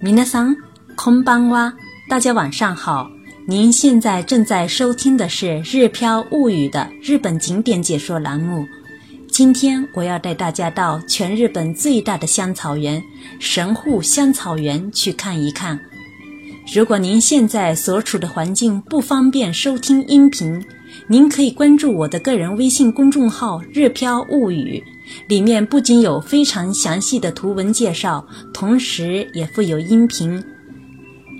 皆さん、こんばんは。大家晚上好。您现在正在收听的是《日飘物语》的日本景点解说栏目。今天我要带大家到全日本最大的香草园神户香草园去看一看。如果您现在所处的环境不方便收听音频， 您可以关注我的个人微信公众号“日飘物语”，里面不仅有非常详细的图文介绍，同时也附有音频。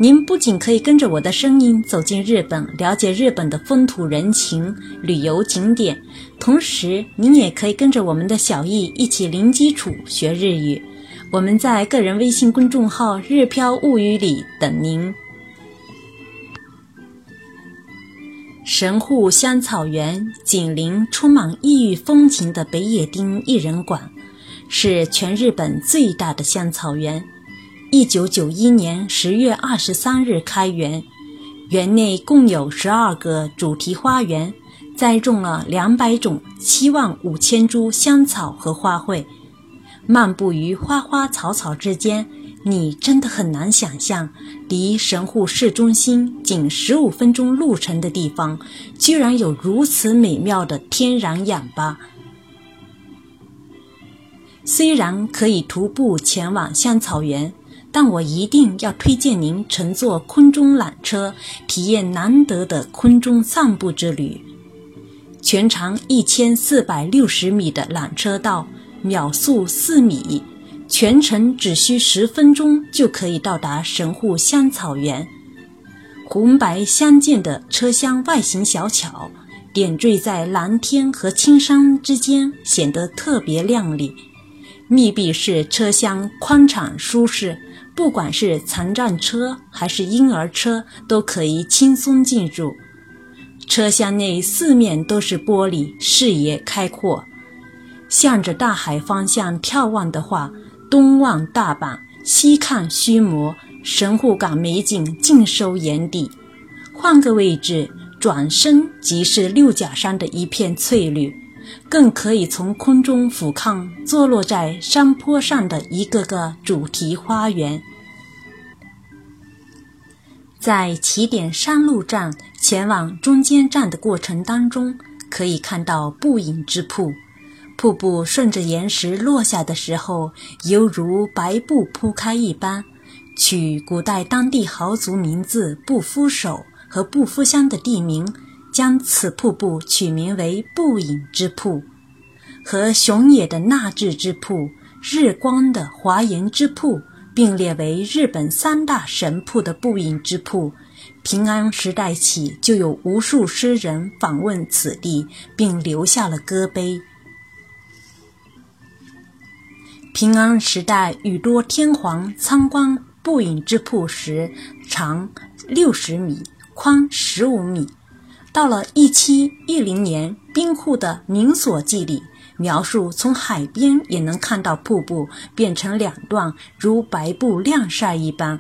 您不仅可以跟着我的声音走进日本，了解日本的风土人情、旅游景点，同时您也可以跟着我们的小易一起零基础学日语。我们在个人微信公众号“日飘物语”里等您。神户香草园紧邻充满异域风情的北野町艺人馆，是全日本最大的香草园。一九九一年十月二十三日开园，园内共有十二个主题花园，栽种了两百种七万五千株香草和花卉。漫步于花花草草之间，你真的很难想象，离神户市中心仅十五分钟路程的地方，居然有如此美妙的天然氧吧。虽然可以徒步前往香草园，但我一定要推荐您乘坐空中缆车，体验难得的空中散步之旅。全长一千四百六十米的缆车道。秒速四米，全程只需十分钟就可以到达神户香草园。红白相间的车厢外形小巧，点缀在蓝天和青山之间，显得特别亮丽。密闭式车厢宽敞舒适，不管是残障车还是婴儿车都可以轻松进入。车厢内四面都是玻璃，视野开阔。向着大海方向眺望的话，东望大阪，西看须磨，神户港美景尽收眼底。换个位置，转身即是六甲山的一片翠绿，更可以从空中俯瞰坐落在山坡上的一个个主题花园。在起点山路站前往中间站的过程当中，可以看到不影之瀑。瀑布顺着岩石落下的时候，犹如白布铺开一般。取古代当地豪族名字“不敷手”和“不敷乡”的地名，将此瀑布取名为“不隐之瀑”。和熊野的纳智之瀑、日光的华严之瀑并列为日本三大神瀑的不隐之瀑，平安时代起就有无数诗人访问此地，并留下了歌碑。平安时代，宇多天皇参观不隐之瀑时，长六十米，宽十五米。到了一七一零年，兵库的《明所记》里描述，从海边也能看到瀑布变成两段，如白布晾晒一般。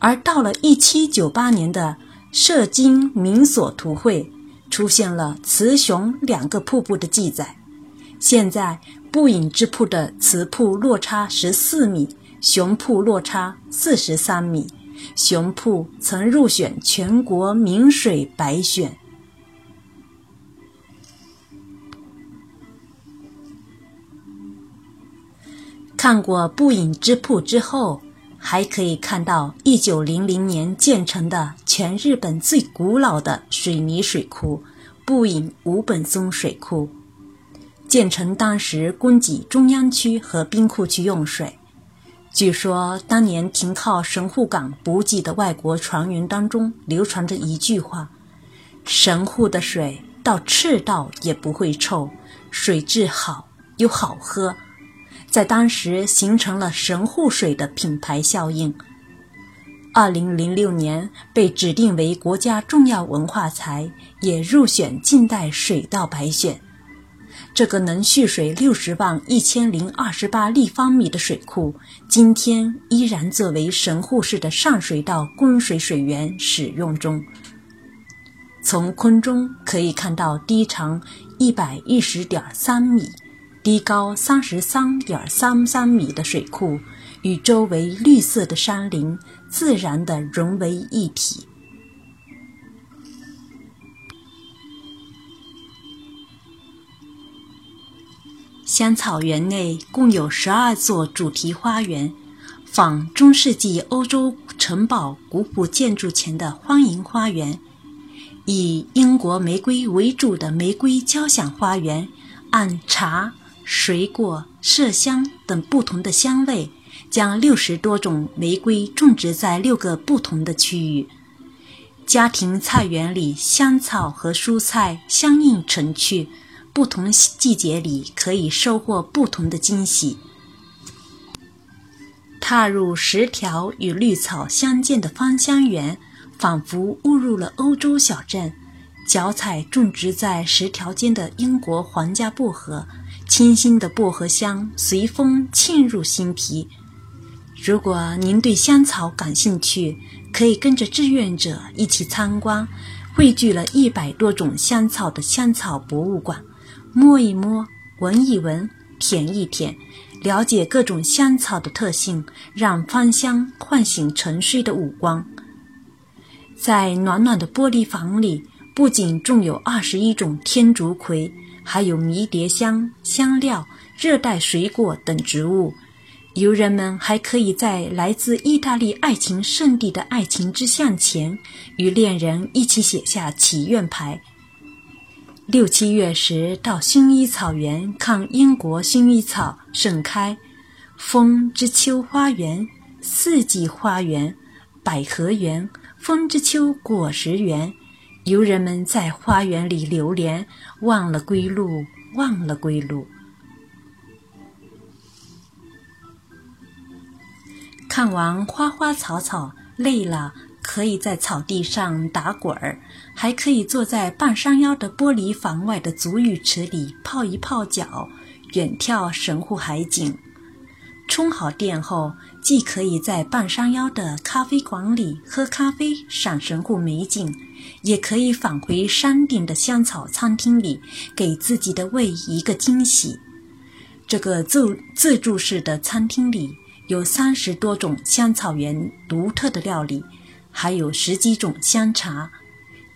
而到了一七九八年的《摄津明所图绘》，出现了雌雄两个瀑布的记载。现在。不隐之瀑的雌瀑落差十四米，雄瀑落差四十三米。雄瀑曾入选全国名水百选。看过不隐之瀑之后，还可以看到一九零零年建成的全日本最古老的水泥水库——不隐五本松水库。建成当时供给中央区和兵库区用水。据说当年停靠神户港补给的外国船员当中流传着一句话：“神户的水到赤道也不会臭，水质好又好喝。”在当时形成了神户水的品牌效应。二零零六年被指定为国家重要文化财，也入选近代水道百选。这个能蓄水六十万一千零二十八立方米的水库，今天依然作为神户市的上水道供水水源使用中。从空中可以看到，低长一百一十点三米、低高三十三点三三米的水库，与周围绿色的山林自然地融为一体。香草园内共有十二座主题花园，仿中世纪欧洲城堡古朴建筑前的欢迎花园。以英国玫瑰为主的玫瑰交响花园，按茶、水果、麝香等不同的香味，将六十多种玫瑰种植在六个不同的区域。家庭菜园里，香草和蔬菜相映成趣，不同季节里可以收获不同的惊喜。踏入十条与绿草相间的芳香园。仿佛误入了欧洲小镇，脚踩种植在石条间的英国皇家薄荷，清新的薄荷香随风沁入心脾。如果您对香草感兴趣，可以跟着志愿者一起参观汇聚了一百多种香草的香草博物馆，摸一摸，闻一闻，舔一舔，了解各种香草的特性，让芳香唤醒沉睡的五官。在暖暖的玻璃房里，不仅种有二十一种天竺葵，还有迷迭香、香料、热带水果等植物。游人们还可以在来自意大利爱情圣地的爱情之像前，与恋人一起写下祈愿牌。六七月时到薰衣草园看英国薰衣草盛开，风之秋花园、四季花园、百合园。风之秋果实园，游人们在花园里流连，忘了归路，忘了归路。看完花花草草，累了，可以在草地上打滚儿，还可以坐在半山腰的玻璃房外的足浴池里泡一泡脚，远眺神户海景。充好电后，既可以在半山腰的咖啡馆里喝咖啡赏神户美景，也可以返回山顶的香草餐厅里，给自己的胃一个惊喜。这个自自助式的餐厅里有三十多种香草园独特的料理，还有十几种香茶。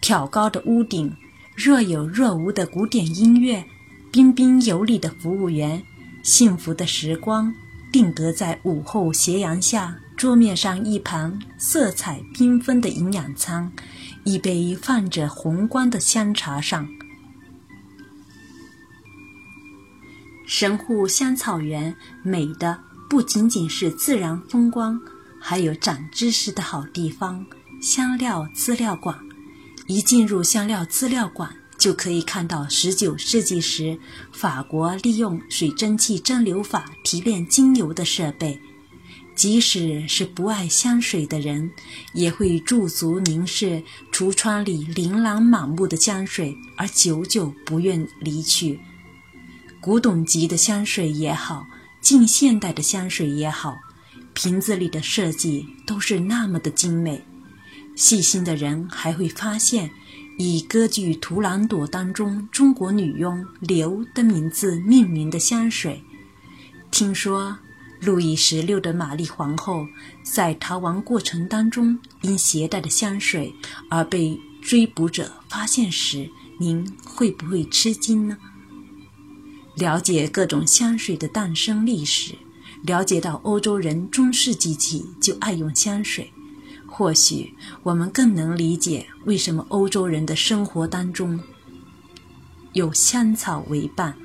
挑高的屋顶，若有若无的古典音乐，彬彬有礼的服务员，幸福的时光。定格在午后斜阳下，桌面上一盘色彩缤纷的营养餐，一杯泛着红光的香茶上。神户香草园美的不仅仅是自然风光，还有长知识的好地方——香料资料馆。一进入香料资料馆。就可以看到19世纪时法国利用水蒸气蒸馏法提炼精油的设备。即使是不爱香水的人，也会驻足凝视橱窗里琳琅满目的香水，而久久不愿离去。古董级的香水也好，近现代的香水也好，瓶子里的设计都是那么的精美。细心的人还会发现。以歌剧《图兰朵》当中中国女佣刘的名字命名的香水，听说路易十六的玛丽皇后在逃亡过程当中因携带的香水而被追捕者发现时，您会不会吃惊呢？了解各种香水的诞生历史，了解到欧洲人中世纪起就爱用香水。或许我们更能理解为什么欧洲人的生活当中有香草为伴。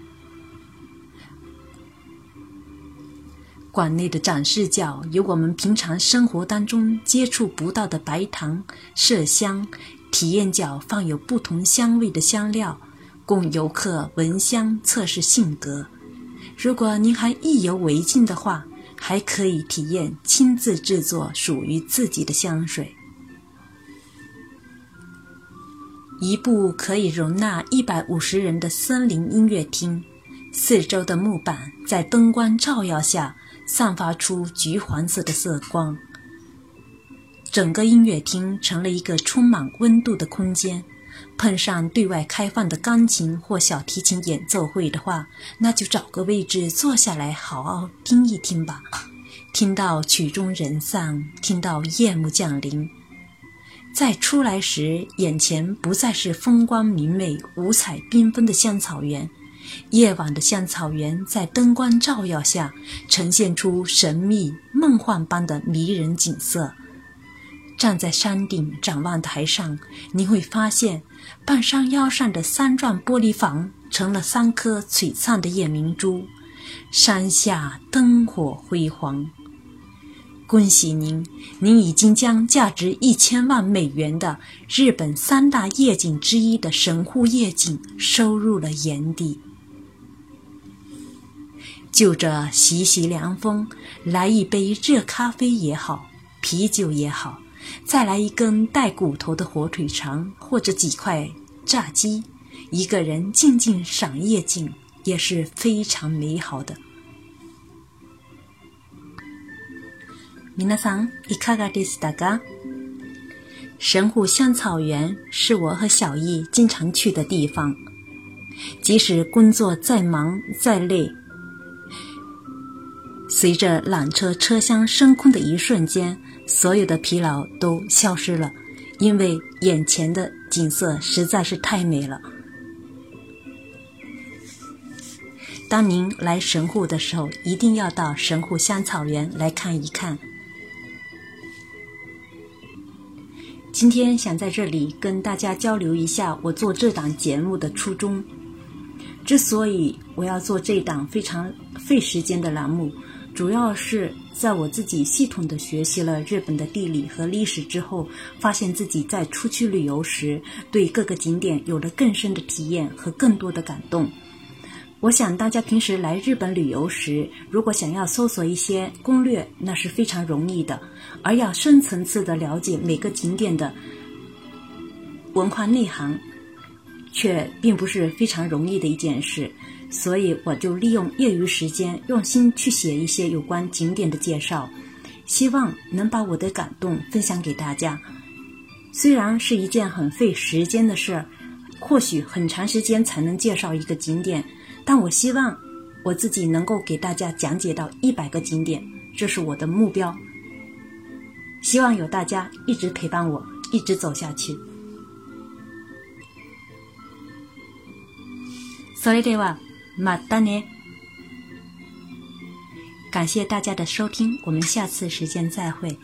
馆内的展示角有我们平常生活当中接触不到的白糖、麝香；体验角放有不同香味的香料，供游客闻香测试性格。如果您还意犹未尽的话，还可以体验亲自制作属于自己的香水。一部可以容纳一百五十人的森林音乐厅，四周的木板在灯光照耀下散发出橘黄色的色光，整个音乐厅成了一个充满温度的空间。碰上对外开放的钢琴或小提琴演奏会的话，那就找个位置坐下来，好好听一听吧。听到曲终人散，听到夜幕降临。再出来时，眼前不再是风光明媚、五彩缤纷的香草园。夜晚的香草园在灯光照耀下，呈现出神秘梦幻般的迷人景色。站在山顶展望台上，你会发现，半山腰上的三幢玻璃房成了三颗璀璨的夜明珠，山下灯火辉煌。恭喜您，您已经将价值一千万美元的日本三大夜景之一的神户夜景收入了眼底。就这习习凉风，来一杯热咖啡也好，啤酒也好，再来一根带骨头的火腿肠或者几块炸鸡，一个人静静赏夜景也是非常美好的。皆さんいかがでしたか？神户香草园是我和小易经常去的地方，即使工作再忙再累。 随着缆车车厢升空的一瞬间，所有的疲劳都消失了，因为眼前的景色实在是太美了。当您来神户的时候，一定要到神户香草园来看一看。今天想在这里跟大家交流一下我做这档节目的初衷。之所以我要做这档非常费时间的栏目。主要是在我自己系统的学习了日本的地理和历史之后，发现自己在出去旅游时，对各个景点有了更深的体验和更多的感动。我想大家平时来日本旅游时，如果想要搜索一些攻略，那是非常容易的；而要深层次的了解每个景点的文化内涵，却并不是非常容易的一件事。所以我就利用业余时间，用心去写一些有关景点的介绍，希望能把我的感动分享给大家。虽然是一件很费时间的事儿，或许很长时间才能介绍一个景点，但我希望我自己能够给大家讲解到一百个景点，这是我的目标。希望有大家一直陪伴我，一直走下去。それでは。 马丹尼？感谢大家的收听，我们下次时间再会。